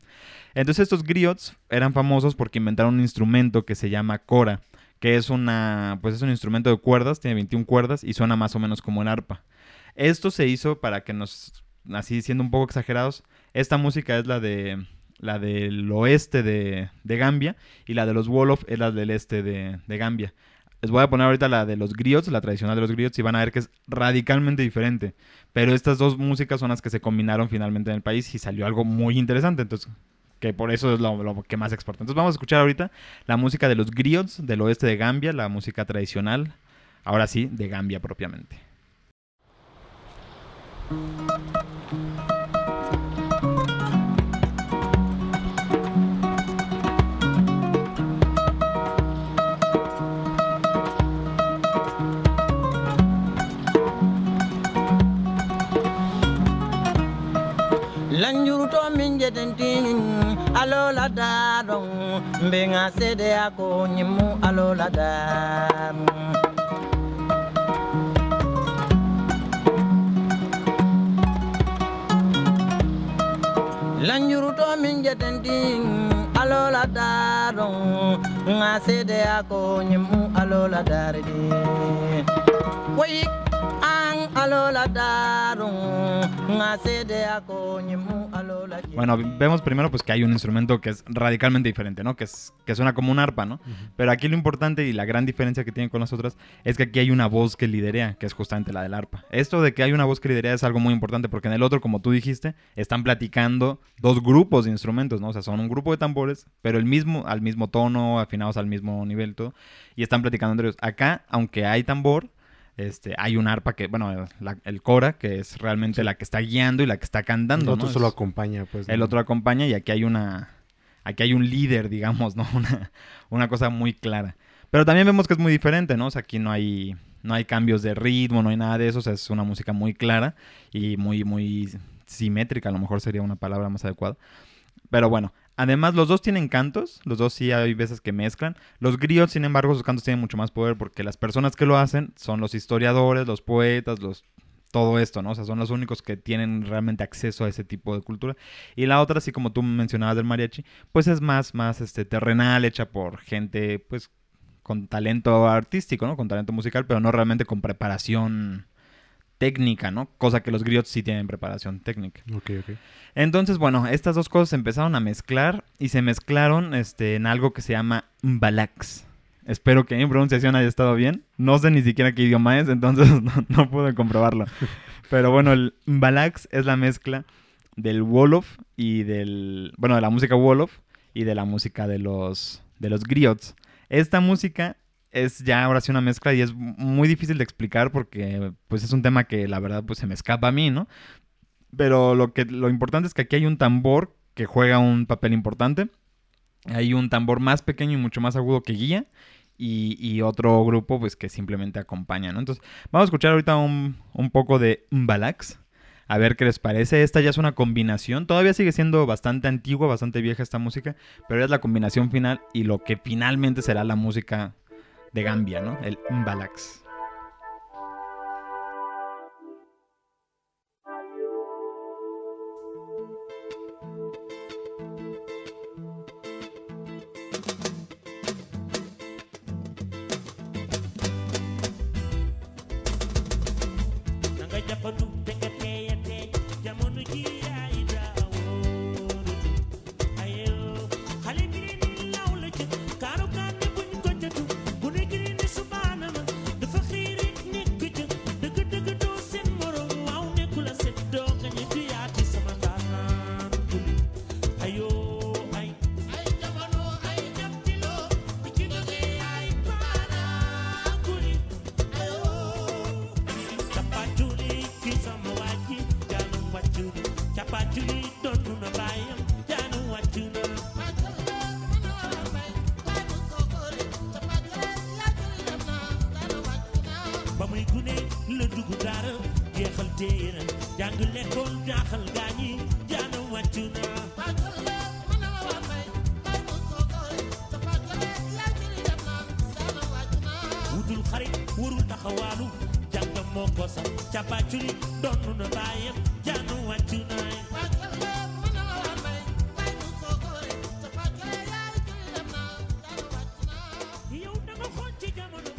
Entonces, estos griots eran famosos porque inventaron un instrumento que se llama cora, que es una, pues es un instrumento de cuerdas, tiene 21 cuerdas y suena más o menos como el arpa. Esto se hizo para que nos, así siendo un poco exagerados, esta música es la de la del oeste de, Gambia y la de los Wolof es la del este de Gambia. Les voy a poner ahorita la de los griots, la tradicional de los griots, y van a ver que es radicalmente diferente. Pero estas dos músicas son las que se combinaron finalmente en el país y salió algo muy interesante. Entonces, que por eso es lo, lo que más exporta. Entonces vamos a escuchar ahorita la música de los griots del oeste de Gambia, la música tradicional, ahora sí, de Gambia propiamente. lanjuru to min jedenti alola daron mbenga sede ako nyimu alola daron lanjuru to min jedenti alola daron nga sede ako nyimu alola dardi Bueno, vemos primero pues que hay un instrumento que es radicalmente diferente, ¿no? Que, es, que suena como un arpa, ¿no? Pero aquí lo importante y la gran diferencia que tienen con las otras es que aquí hay una voz que liderea, que es justamente la del arpa. Esto de que hay una voz que liderea es algo muy importante porque en el otro, como tú dijiste, están platicando dos grupos de instrumentos, ¿no? O sea, son un grupo de tambores, pero el mismo, al mismo tono, afinados al mismo nivel y todo, y están platicando entre ellos. Acá, aunque hay tambor, este, hay un arpa que, bueno, la- el cora, que es realmente la que está guiando y la que está cantando, el otro ¿no? solo Es- acompaña, pues. el ¿no? otro acompaña y aquí hay una aquí hay un líder, digamos, ¿no? Una, una cosa muy clara. Pero también vemos que es muy diferente, ¿no? O sea, aquí no hay no hay cambios de ritmo, no hay nada de eso, o sea, es una música muy clara y muy muy simétrica, a lo mejor sería una palabra más adecuada. Pero bueno, además los dos tienen cantos, los dos sí hay veces que mezclan. Los griots, sin embargo, sus cantos tienen mucho más poder porque las personas que lo hacen son los historiadores, los poetas, los todo esto, ¿no? O sea, son los únicos que tienen realmente acceso a ese tipo de cultura. Y la otra, así como tú mencionabas del mariachi, pues es más, más este, terrenal, hecha por gente, pues, con talento artístico, ¿no? Con talento musical, pero no realmente con preparación técnica, ¿no? Cosa que los griots sí tienen preparación técnica. Ok, ok. Entonces, bueno, estas dos cosas se empezaron a mezclar y se mezclaron este, en algo que se llama mbalax. Espero que mi pronunciación haya estado bien. No sé ni siquiera qué idioma es, entonces no, no pude comprobarlo. Pero bueno, el Mbalax es la mezcla del Wolof y del... Bueno, de la música Wolof y de la música de los, de los griots. Esta música es ya ahora sí una mezcla y es muy difícil de explicar porque pues es un tema que la verdad pues se me escapa a mí, ¿no? Pero lo, que, lo importante es que aquí hay un tambor que juega un papel importante. Hay un tambor más pequeño y mucho más agudo que guía. Y, y otro grupo pues que simplemente acompaña, ¿no? Entonces vamos a escuchar ahorita un, un poco de Mbalax. A ver qué les parece. Esta ya es una combinación. Todavía sigue siendo bastante antigua, bastante vieja esta música. Pero ya es la combinación final y lo que finalmente será la música de Gambia, ¿no? El Mbalax.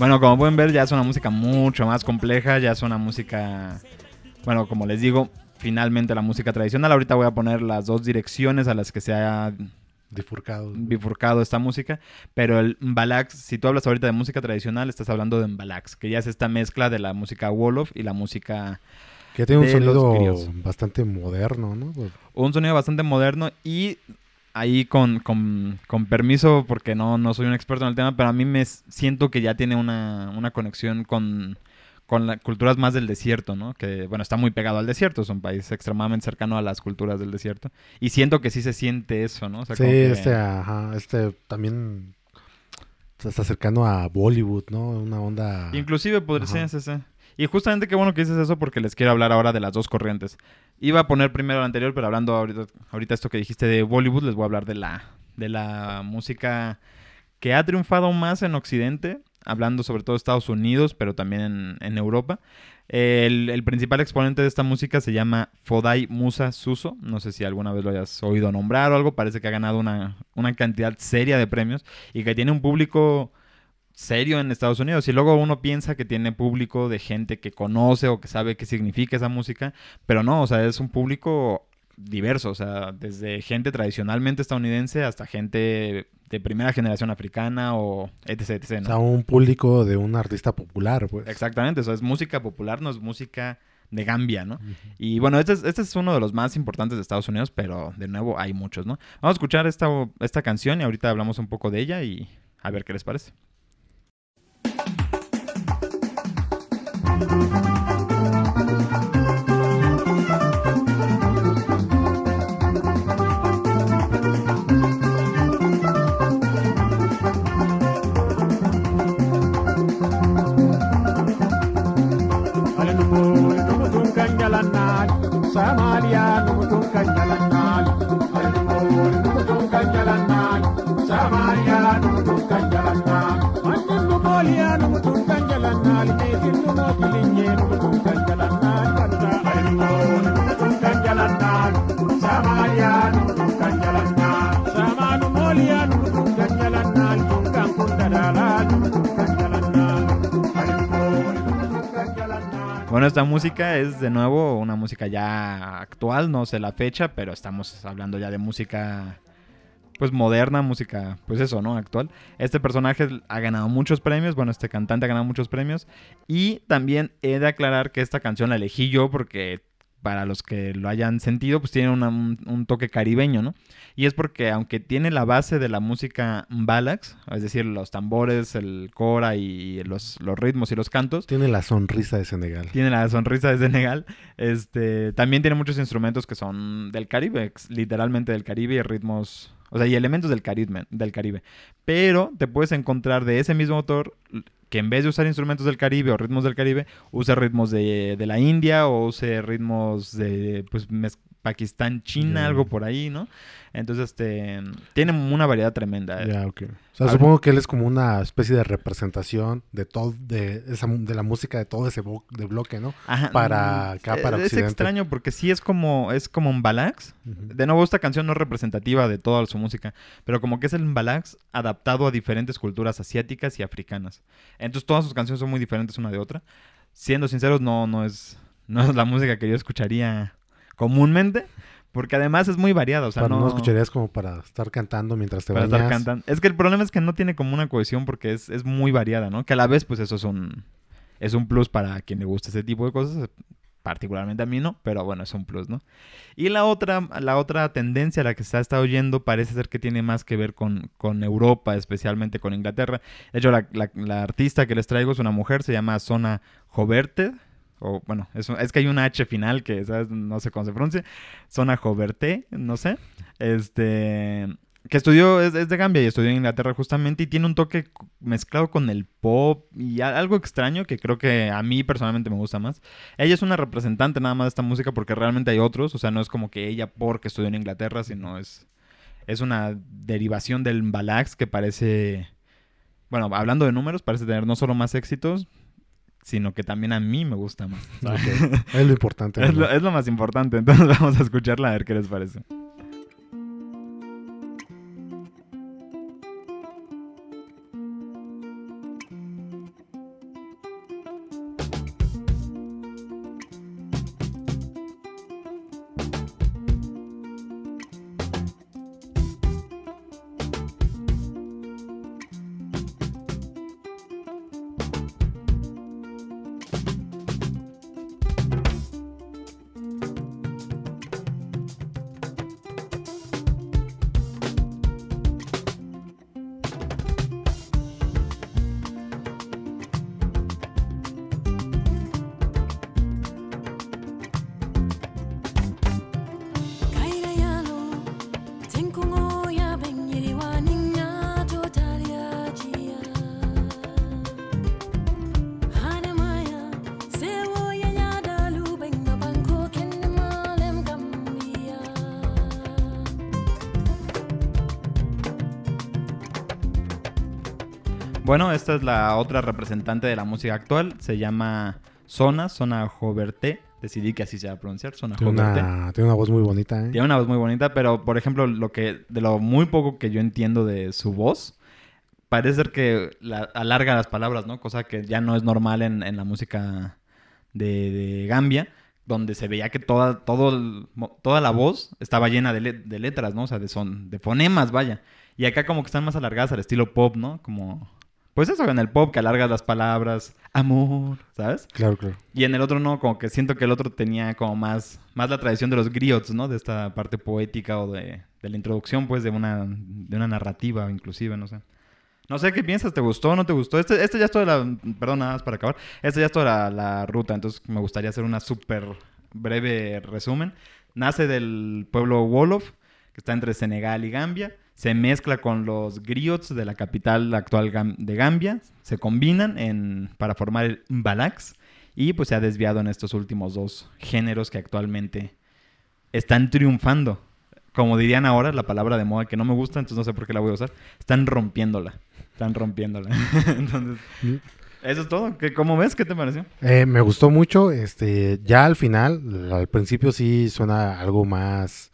Bueno, como pueden ver, ya es una música mucho más compleja, ya es una música, bueno, como les digo, finalmente la música tradicional. Ahorita voy a poner las dos direcciones a las que se ha Difurcado. bifurcado esta música, pero el Mbalax, si tú hablas ahorita de música tradicional, estás hablando de Mbalax, que ya es esta mezcla de la música Wolof y la música Que tiene un sonido bastante moderno, ¿no? Un sonido bastante moderno y ahí con, con- con permiso, porque no, no soy un experto en el tema, pero a mí me siento que ya tiene una, una conexión con, con las culturas más del desierto, ¿no? Que, bueno, está muy pegado al desierto, es un país extremadamente cercano a las culturas del desierto. Y siento que sí se siente eso, ¿no? O sea, sí, que- este, ajá, este también se está acercando a Bollywood, ¿no? Una onda... Inclusive podría ser, sí, sí. Y justamente qué bueno que dices eso porque les quiero hablar ahora de las dos corrientes. Iba a poner primero la anterior, pero hablando ahorita, ahorita esto que dijiste de Bollywood, les voy a hablar de la, de la música que ha triunfado más en Occidente, hablando sobre todo de Estados Unidos, pero también en, en Europa. El, el principal exponente de esta música se llama Fodai Musa Suso. No sé si alguna vez lo hayas oído nombrar o algo. Parece que ha ganado una, una cantidad seria de premios y que tiene un público serio en Estados Unidos. Y luego uno piensa que tiene público de gente que conoce o que sabe qué significa esa música, pero no, o sea, es un público diverso, o sea, desde gente tradicionalmente estadounidense hasta gente de primera generación africana o etc, etc, O ¿no? sea, un público de un artista popular, pues. Exactamente, o sea, es música popular, no es música de Gambia, ¿no? Y bueno, este es, este es uno de los más importantes de Estados Unidos, pero de nuevo hay muchos, ¿no? Vamos a escuchar esta, esta canción y ahorita hablamos un poco de ella y a ver qué les parece. thank you esta música es de nuevo una música ya actual, no sé la fecha, pero estamos hablando ya de música pues moderna, música, pues eso, ¿no? Actual. Este personaje ha ganado muchos premios, bueno, este cantante ha ganado muchos premios. Y también he de aclarar que esta canción la elegí yo porque para los que lo hayan sentido, pues tiene una- un, un toque caribeño, ¿no? Y es porque aunque tiene la base de la música mbalax, es decir, los tambores, el cora y los, los ritmos y los cantos, Tiene la sonrisa de Senegal. tiene la sonrisa de Senegal. Este, también tiene muchos instrumentos que son del Caribe, literalmente del Caribe y ritmos, o sea, y elementos del Caribe, del Caribe. Pero te puedes encontrar de ese mismo autor que en vez de usar instrumentos del Caribe o ritmos del Caribe, usa ritmos de, de la India o use ritmos de pues Pakistán, China, algo por ahí, ¿no? Entonces, este, tiene una variedad tremenda. Ya, ok. O sea, supongo que él es como una especie de representación de todo, de, esa, de la música de todo ese bo- de bloque, ¿no? Ajá, para mm, acá, para es Occidente. extraño porque sí es como es como un balax. De nuevo esta canción no es representativa de toda su música, pero como que es el balax adaptado a diferentes culturas asiáticas y africanas. Entonces todas sus canciones son muy diferentes una de otra. Siendo sinceros no no es no es la música que yo escucharía comúnmente, porque además es muy variada, o sea, Para- no, no, escucharías como para estar cantando mientras te para bañas. estar cantando. Es que el problema es que no tiene como una cohesión porque es, es muy variada, ¿no? Que a la vez, pues eso es un, es un plus para quien le gusta ese tipo de cosas. Particularmente a mí no, pero bueno, es un plus, ¿no? Y la otra, la otra tendencia a la que se ha estado oyendo parece ser que tiene más que ver con, con Europa, especialmente con Inglaterra. De hecho, la, la- la artista que les traigo es una mujer, se llama Sona Joberted. O bueno, es, que hay una H final que ¿sabes? no sé cómo se pronuncia. Sona Joberté, no sé. Este. Que estudió, es, es de Gambia y estudió en Inglaterra justamente y tiene un toque mezclado con el pop y algo extraño que creo que a mí personalmente me gusta más. Ella es una representante nada más de esta música porque realmente hay otros, o sea, no es como que ella porque estudió en Inglaterra, sino es, es una derivación del mbalax que parece, bueno, hablando de números, parece tener no solo más éxitos, sino que también a mí me gusta más. Ok. Es lo importante. Es lo, es lo más importante, entonces vamos a escucharla a ver qué les parece. Bueno, esta es la otra representante de la música actual. Se llama Sona, Sona Joberté. Decidí que así se va a pronunciar, Sona Tiene Joberté. una, tiene una voz muy bonita, ¿eh? Tiene una voz muy bonita, pero por ejemplo, lo que de lo muy poco que yo entiendo de su voz, parece ser que la- alarga las palabras, ¿no? Cosa que ya no es normal en, en la música de, de Gambia, donde se veía que toda, todo toda la voz estaba llena de, le- de letras, ¿no? O sea, de, son, de fonemas, vaya. Y acá como que están más alargadas al estilo pop, ¿no? Como... Pues eso, en el pop que alargas las palabras, amor, ¿sabes? Claro, claro. Y en el otro no, como que siento que el otro tenía como más, más la tradición de los griots, ¿no? De esta parte poética o de, de la introducción, pues, de una, de una narrativa, inclusive, no sé. No sé qué piensas, ¿te gustó o no te gustó? Este, este ya es toda la, perdón, nada más para acabar. Este ya es toda la, la ruta, entonces me gustaría hacer una súper breve resumen. Nace del pueblo Wolof, que está entre Senegal y Gambia. Se mezcla con los griots de la capital actual de Gambia. Se combinan en, para formar el Mbalax. Y pues se ha desviado en estos últimos dos géneros que actualmente están triunfando. Como dirían ahora, la palabra de moda que no me gusta, entonces no sé por qué la voy a usar. Están rompiéndola. Están rompiéndola. entonces, eso es todo. ¿Qué, ¿Cómo ves? ¿Qué te pareció? Eh, me gustó mucho, este, ya al final, al principio sí suena algo más,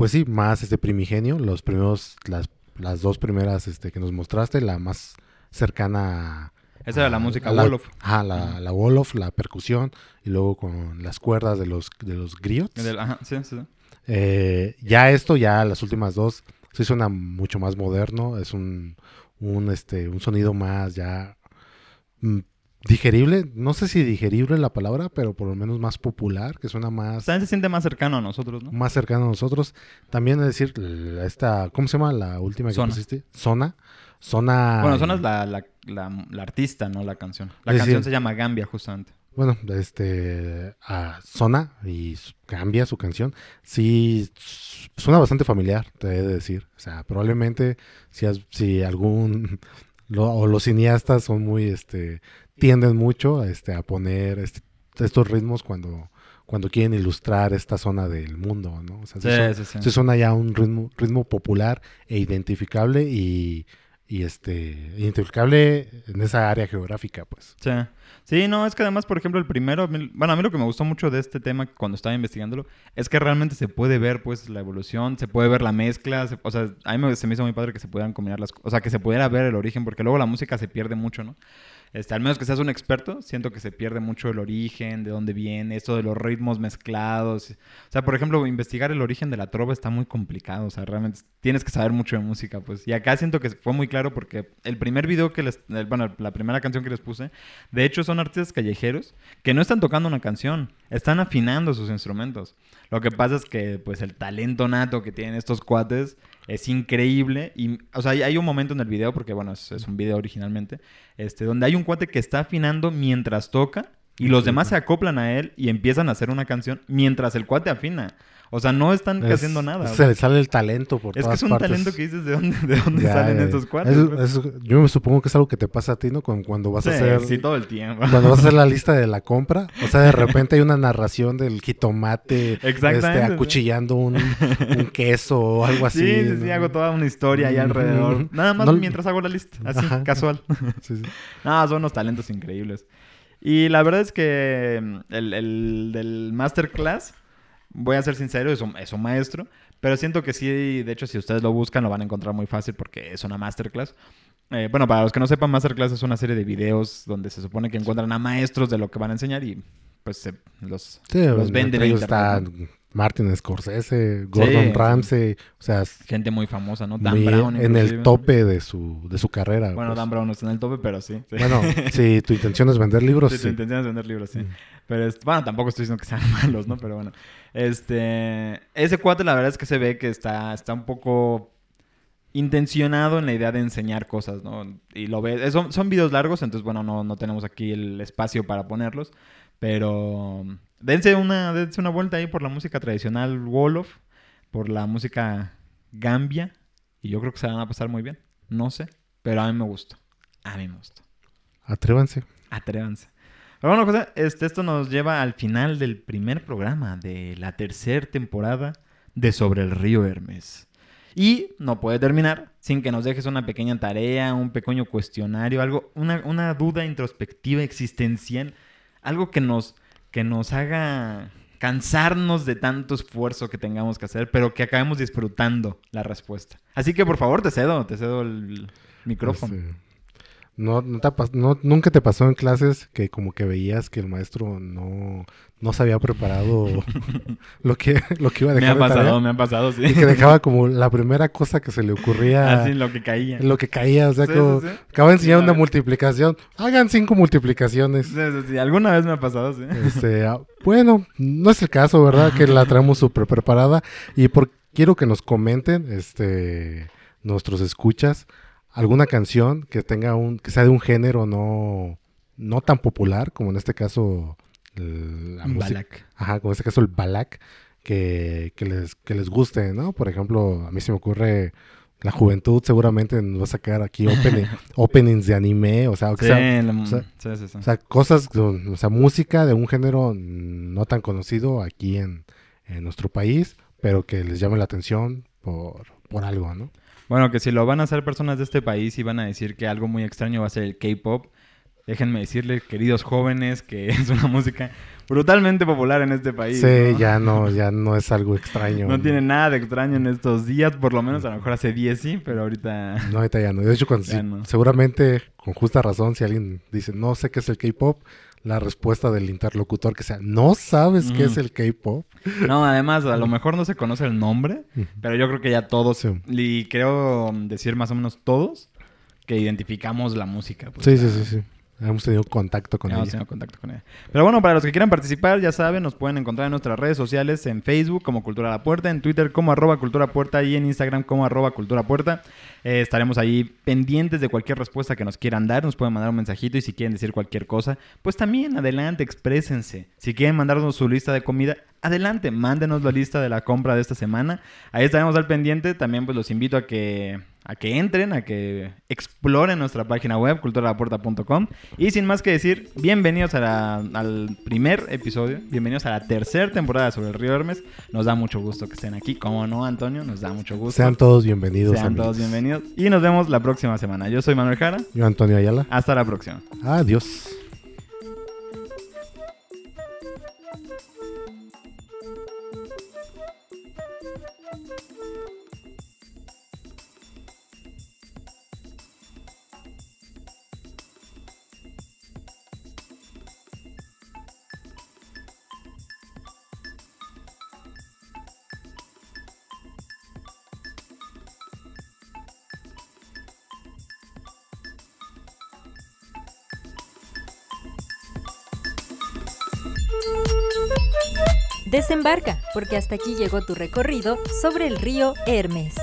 pues sí, más este primigenio, los primeros, las, las dos primeras este, que nos mostraste, la más cercana a- Esa era la música a la, Wolof. Ajá, la, la Wolof, la percusión, y luego con las cuerdas de los, de los griots. Del- ajá, sí, sí, sí. Eh, ya esto, ya las últimas dos, sí suena mucho más moderno, es un, un, este, un sonido más ya mm, digerible, no sé si digerible la palabra, pero por lo menos más popular, que suena más, También se siente más cercano a nosotros, ¿no? más cercano a nosotros. También es decir, esta, ¿cómo se llama la última que Zona. pusiste? Zona. Zona. Bueno, Zona es la, la, la, la artista, no la canción. La canción se llama Gambia, justamente. Bueno, este, a Zona y cambia su canción. Sí, suena bastante familiar, te he de decir. O sea, probablemente si, has- si algún, lo- o los cineastas son muy, este, tienden mucho este, a poner este- estos ritmos cuando, cuando quieren ilustrar esta zona del mundo, ¿no? O sea, sí son- sí, sí. suena ya un ritmo, ritmo popular e identificable y, y este, identificable en esa área geográfica, pues. Sí. Sí, no, es que además, por ejemplo, el primero, bueno, a mí lo que me gustó mucho de este tema cuando estaba investigándolo es que realmente se puede ver, pues, la evolución, se puede ver la mezcla, se- o sea, a mí me, se me hizo muy padre que se pudieran combinar las, o sea, que se pudiera ver el origen, porque luego la música se pierde mucho, ¿no? Este, al menos que seas un experto, siento que se pierde mucho el origen, de dónde viene, esto de los ritmos mezclados. O sea, por ejemplo, investigar el origen de la trova está muy complicado. O sea, realmente tienes que saber mucho de música, pues. Y acá siento que fue muy claro porque el primer video que les... bueno, la primera canción que les puse, de hecho son artistas callejeros que no están tocando una canción, están afinando sus instrumentos. Lo que pasa es que, pues, el talento nato que tienen estos cuates es increíble. Y, o sea, hay, un momento en el video, porque, bueno, es, es un video originalmente, este, donde hay un cuate que está afinando mientras toca y los demás se acoplan a él y empiezan a hacer una canción mientras el cuate afina. O sea, no están Es- haciendo nada. Se le sale el talento por es que todas es un partes. talento que dices de dónde, de dónde Ya, salen eh, estos cuates. es- yo me supongo que es algo que te pasa a ti, ¿no? Con- Cuando vas a hacer... sí, todo el tiempo. Cuando vas a hacer la lista de la compra, o sea, de repente hay una narración del jitomate este, acuchillando un, un queso o algo así. Sí, sí, sí, hago toda una historia ahí alrededor. Nada más No- mientras hago la lista, así, Ajá. casual. Sí, sí. No, son unos talentos increíbles. Y la verdad es que mm, el, el del masterclass, voy a ser sincero, es un, es un maestro, pero siento que sí, de hecho, si ustedes lo buscan, lo van a encontrar muy fácil porque es una masterclass. Eh, bueno, para los que no sepan, masterclass es una serie de videos donde se supone que encuentran a maestros de lo que van a enseñar y pues se los, Sí, los venden en ellos internet, está ¿no? Martin Scorsese, Gordon Sí, Ramsay, o sea, Gente muy famosa, ¿no? Dan Brown. en el tope de su, de su carrera. Bueno, pues. Dan Brown no está en el tope, pero sí. sí. Bueno, si tu intención es vender libros, Sí, tu sí. intención es vender libros, sí. Mm. Pero, es- bueno, tampoco estoy diciendo que sean malos, ¿no? Pero bueno. Este... Ese cuate, la verdad es que se ve que está, está un poco intencionado en la idea de enseñar cosas, ¿no? Y lo ves... Son, son videos largos, entonces, bueno, no, no tenemos aquí el espacio para ponerlos. Pero... Dense una, dense una vuelta ahí por la música tradicional Wolof, por la música Gambia. Y yo creo que se van a pasar muy bien. No sé, pero a mí me gustó. A mí me gustó. Atrévanse. Atrévanse. Pero bueno, José, este, esto nos lleva al final del primer programa de la tercera temporada de Sobre el Río Hermes. Y no puede terminar sin que nos dejes una pequeña tarea, un pequeño cuestionario, algo, una, una duda introspectiva, existencial, algo que nos, que nos haga cansarnos de tanto esfuerzo que tengamos que hacer, pero que acabemos disfrutando la respuesta. Así que por favor te cedo, te cedo el micrófono. Este, no, no te ha no- nunca te pasó en clases que como que veías que el maestro no, no se había preparado lo que, lo que iba a me dejar ha de tarea? pasado, me ha pasado, sí. y que dejaba como la primera cosa que se le ocurría Así lo que caía. lo que caía, o sea, Sí, como sí, sí. acaba de enseñar una multiplicación, hagan cinco multiplicaciones. Sí, sí, sí, Alguna vez me ha pasado, sí. Este, ah, bueno, no es el caso, ¿verdad? Que la traemos súper preparada. Y por, quiero que nos comenten, este, nuestros escuchas, alguna canción que tenga un, que sea de un género no, no tan popular, como en este caso el- la música. Balak. Ajá, como en este caso el balak, que, que les, que les guste, ¿no? Por ejemplo, a mí se me ocurre la juventud seguramente nos va a sacar aquí opening- openings de anime, o sea, o Sí, sea- o sea, sí, sí, sí. o sea, cosas, o sea, música de un género no tan conocido aquí en, en nuestro país, pero que les llame la atención por, por algo, ¿no? Bueno, que si lo van a hacer personas de este país y van a decir que algo muy extraño va a ser el K-pop, déjenme decirles, queridos jóvenes, que es una música brutalmente popular en este país. sí, ¿no? ya no, ya no es algo extraño. No tiene nada de extraño en estos días, por lo menos a lo mejor hace 10 sí, pero ahorita... No, ahorita ya no. De hecho, cuando, Ya si- no. seguramente, con justa razón, si alguien dice, no sé qué es el K-pop, la respuesta del interlocutor que sea, no sabes qué es el K-pop. No, además, a lo mejor no se conoce el nombre, pero yo creo que ya todos, Sí. y creo decir más o menos todos, que identificamos la música. pues, Sí, sí, sí, sí. Hemos tenido contacto con hemos ella. tenido contacto con ella. Pero bueno, para los que quieran participar, ya saben, nos pueden encontrar en nuestras redes sociales, en Facebook como Cultura la Puerta, en Twitter como arroba Cultura Puerta y en Instagram como arroba Cultura Puerta. Eh, estaremos ahí pendientes de cualquier respuesta que nos quieran dar, nos pueden mandar un mensajito y si quieren decir cualquier cosa, pues también adelante, exprésense. Si quieren mandarnos su lista de comida, adelante, mándenos la lista de la compra de esta semana. Ahí estaremos al pendiente. También pues los invito a que a que entren, a que exploren nuestra página web, culturalapuerta.com. Y sin más que decir, bienvenidos a la- al primer episodio, bienvenidos a la tercera temporada sobre el río Hermes. Nos da mucho gusto que estén aquí, como no, Antonio, nos da mucho gusto. Sean todos bienvenidos. Sean amigos. todos bienvenidos. Y nos vemos la próxima semana. Yo soy Manuel Jara. Yo, Antonio Ayala. Hasta la próxima. Adiós. Desembarca, porque hasta aquí llegó tu recorrido sobre el río Hermes.